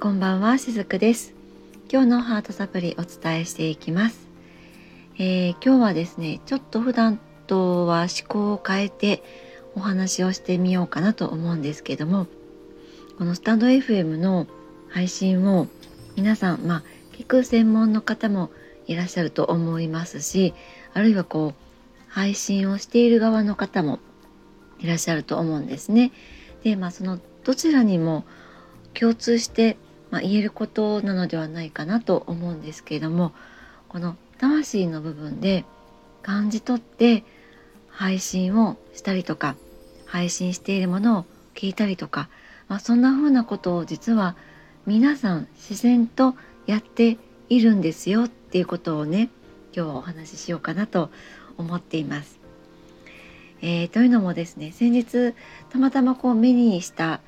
こんばんはしずくです今日のハートサプリお伝えしていきます、えー、今日はですねちょっと普段とは思考を変えてお話をしてみようかなと思うんですけどもこのスタンド FM の配信を皆さんまあ聞く専門の方もいらっしゃると思いますしあるいはこう配信をしている側の方もいらっしゃると思うんですね。でまあそのどちらにも共通してまあ、言えることなのではないかなと思うんですけれどもこの魂の部分で感じ取って配信をしたりとか配信しているものを聞いたりとか、まあ、そんな風なことを実は皆さん自然とやっているんですよっていうことをね今日はお話ししようかなと思っています。えー、というのもですね先日たまたまこう目にした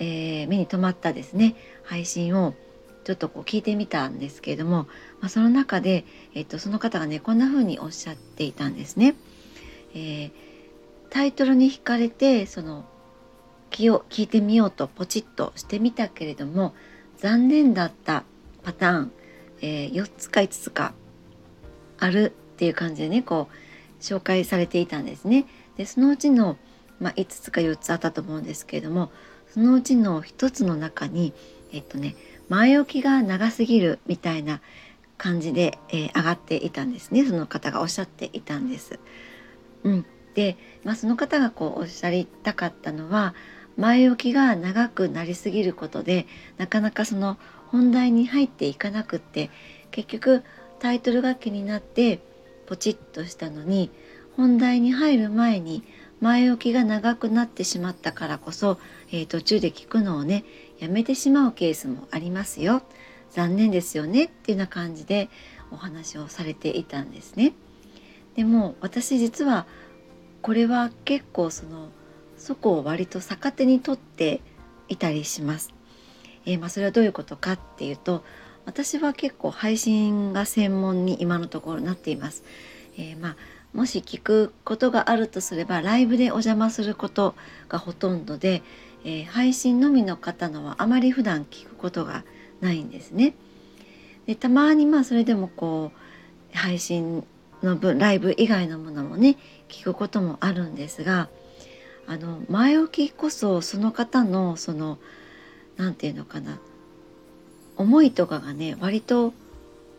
えー、目に留まったですね配信をちょっとこう聞いてみたんですけれども、まあ、その中で、えっと、その方がねこんな風におっしゃっていたんですね。えー、タイトルに惹かれてその気を聞いてみようとポチッとしてみたけれども残念だったパターン、えー、4つか5つかあるっていう感じでねこう紹介されていたんですね。でそのうちの、まあ、5つか4つあったと思うんですけれどもそのうちの一つの中にえっとね前置きが長すぎるみたいな感じで、えー、上がっていたんですねその方がおっしゃっていたんです。うん、で、まあ、その方がこうおっしゃりたかったのは前置きが長くなりすぎることでなかなかその本題に入っていかなくって結局タイトルが気になってポチッとしたのに本題に入る前に前置きが長くなってしまったからこそ、えー、途中で聞くのをねやめてしまうケースもありますよ残念ですよねっていうような感じでお話をされていたんですね。でも私実はこれは結構そのそこを割と逆手にとっていたりします。えー、まあ、それはどういうことかっていうと私は結構配信が専門に今のところなっています。えー、まあもし聞くことがあるとすればライブでお邪魔することがほとんどで、えー、配信のみの方のはあまり普段聞くことがないんですね。でたまにまあそれでもこう配信の分ライブ以外のものもね聞くこともあるんですがあの前置きこそその方のその何て言うのかな思いとかがね割と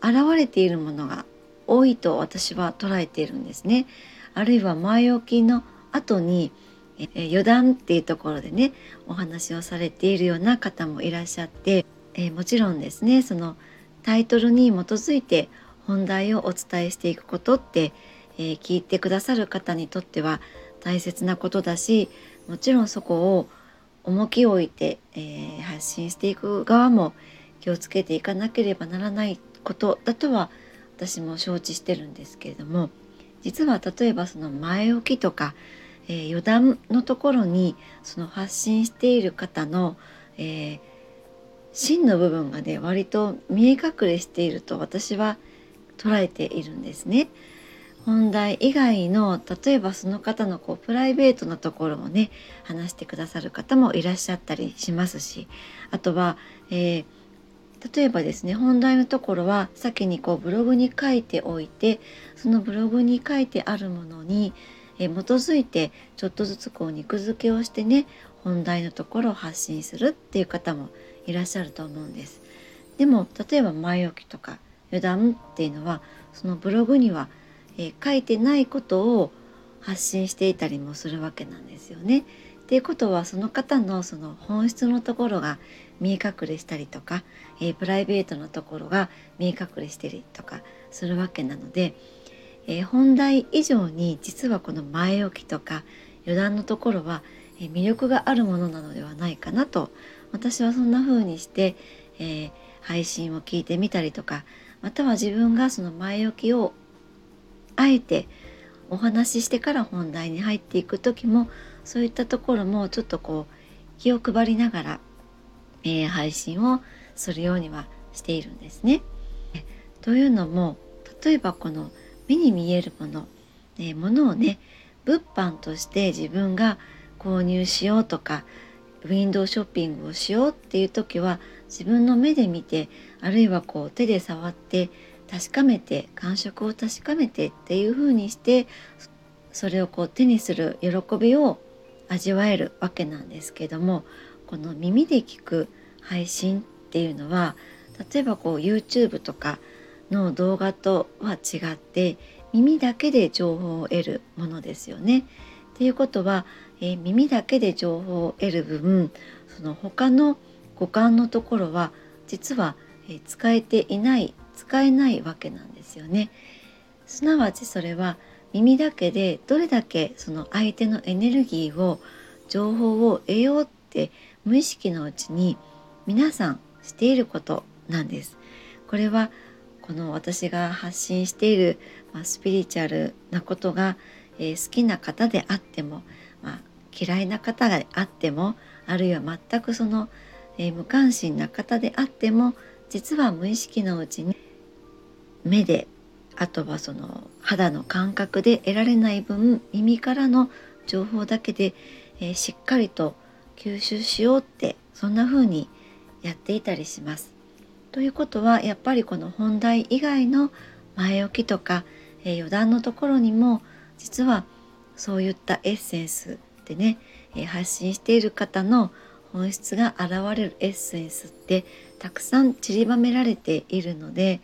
現れているものが多いと私は捉えているんですね。あるいは前置きの後にえ余談っていうところでねお話をされているような方もいらっしゃって、えもちろんですねそのタイトルに基づいて本題をお伝えしていくことって、えー、聞いてくださる方にとっては大切なことだしもちろんそこを重きを置いて、えー、発信していく側も気をつけていかなければならないことだとは私も承知してるんですけれども実は例えばその前置きとか、えー、余談のところにその発信している方の、えー、真の部分がね割と見え隠れしていると私は捉えているんですね。本題以外の例えばその方のこうプライベートなところをね話してくださる方もいらっしゃったりしますしあとは、えー例えばですね本題のところは先にこうブログに書いておいてそのブログに書いてあるものにえ基づいてちょっとずつこう肉付けをしてね本題のところを発信するっていう方もいらっしゃると思うんです。でも例えば前置きとか余談っていうのはそのブログには、え書いてないことを発信していたりもするわけなんですよね。っていうことはその方のその本質のところが見え隠れしたりとか、えー、プライベートなところが見え隠れしてりとかするわけなので、えー、本題以上に実はこの前置きとか余談のところは、え、魅力があるものなのではないかなと私はそんな風にして、え配信を聞いてみたりとかまたは自分がその前置きをあえてお話ししてから本題に入っていく時もそういったところもちょっとこう気を配りながらえー、配信をするようにはしているんですね。というのも例えばこの目に見えるもの、え、ものをね物販として自分が購入しようとかウィンドウショッピングをしようっていう時は自分の目で見てあるいはこう手で触って確かめて感触を確かめてっていう風にしてそれをこう手にする喜びを味わえるわけなんですけどもこの耳で聞く配信っていうのは例えばこう YouTube とかの動画とは違って耳だけで情報を得るものですよね。っていうことは、えー、耳だけで情報を得る分その他の五感のところは実は、えー、使えていない使えないわけなんですよね。すなわちそれは耳だけでどれだけその相手のエネルギーを情報を得ようって無意識のうちに皆さんしていることなんです。これはこの私が発信している、まあ、スピリチュアルなことが、え、好きな方であっても、まあ、嫌いな方であってもあるいは全くその、え、無関心な方であっても実は無意識のうちに目であとはその肌の感覚で得られない分耳からの情報だけで、え、しっかりと吸収しようってそんな風にやっていたりします。ということはやっぱりこの本題以外の前置きとか、えー、余談のところにも実はそういったエッセンスでね、えー、発信している方の本質が現れるエッセンスってたくさん散りばめられているので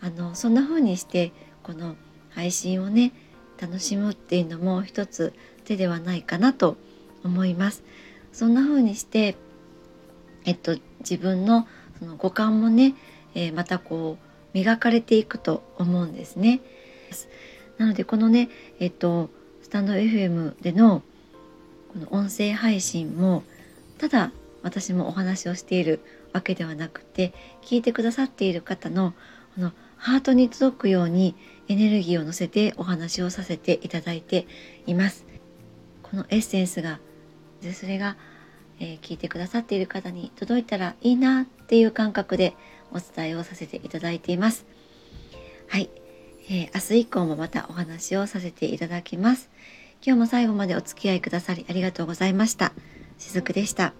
あのそんな風にしてこの配信をね楽しむっていうのも一つ手ではないかなと思います。そんな風にしてえっと自分のその五感もね、えー、またこう磨かれていくと思うんですね。なのでこのねえっとスタンド FM でのこの音声配信もただ私もお話をしているわけではなくて聞いてくださっている方のこのハートに届くようにエネルギーを乗せてお話をさせていただいています。このエッセンスがでそれがえー、聞いてくださっている方に届いたらいいなっていう感覚でお伝えをさせていただいています。はい、えー、明日以降もまたお話をさせていただきます。今日も最後までお付き合いくださりありがとうございました。しずくでした。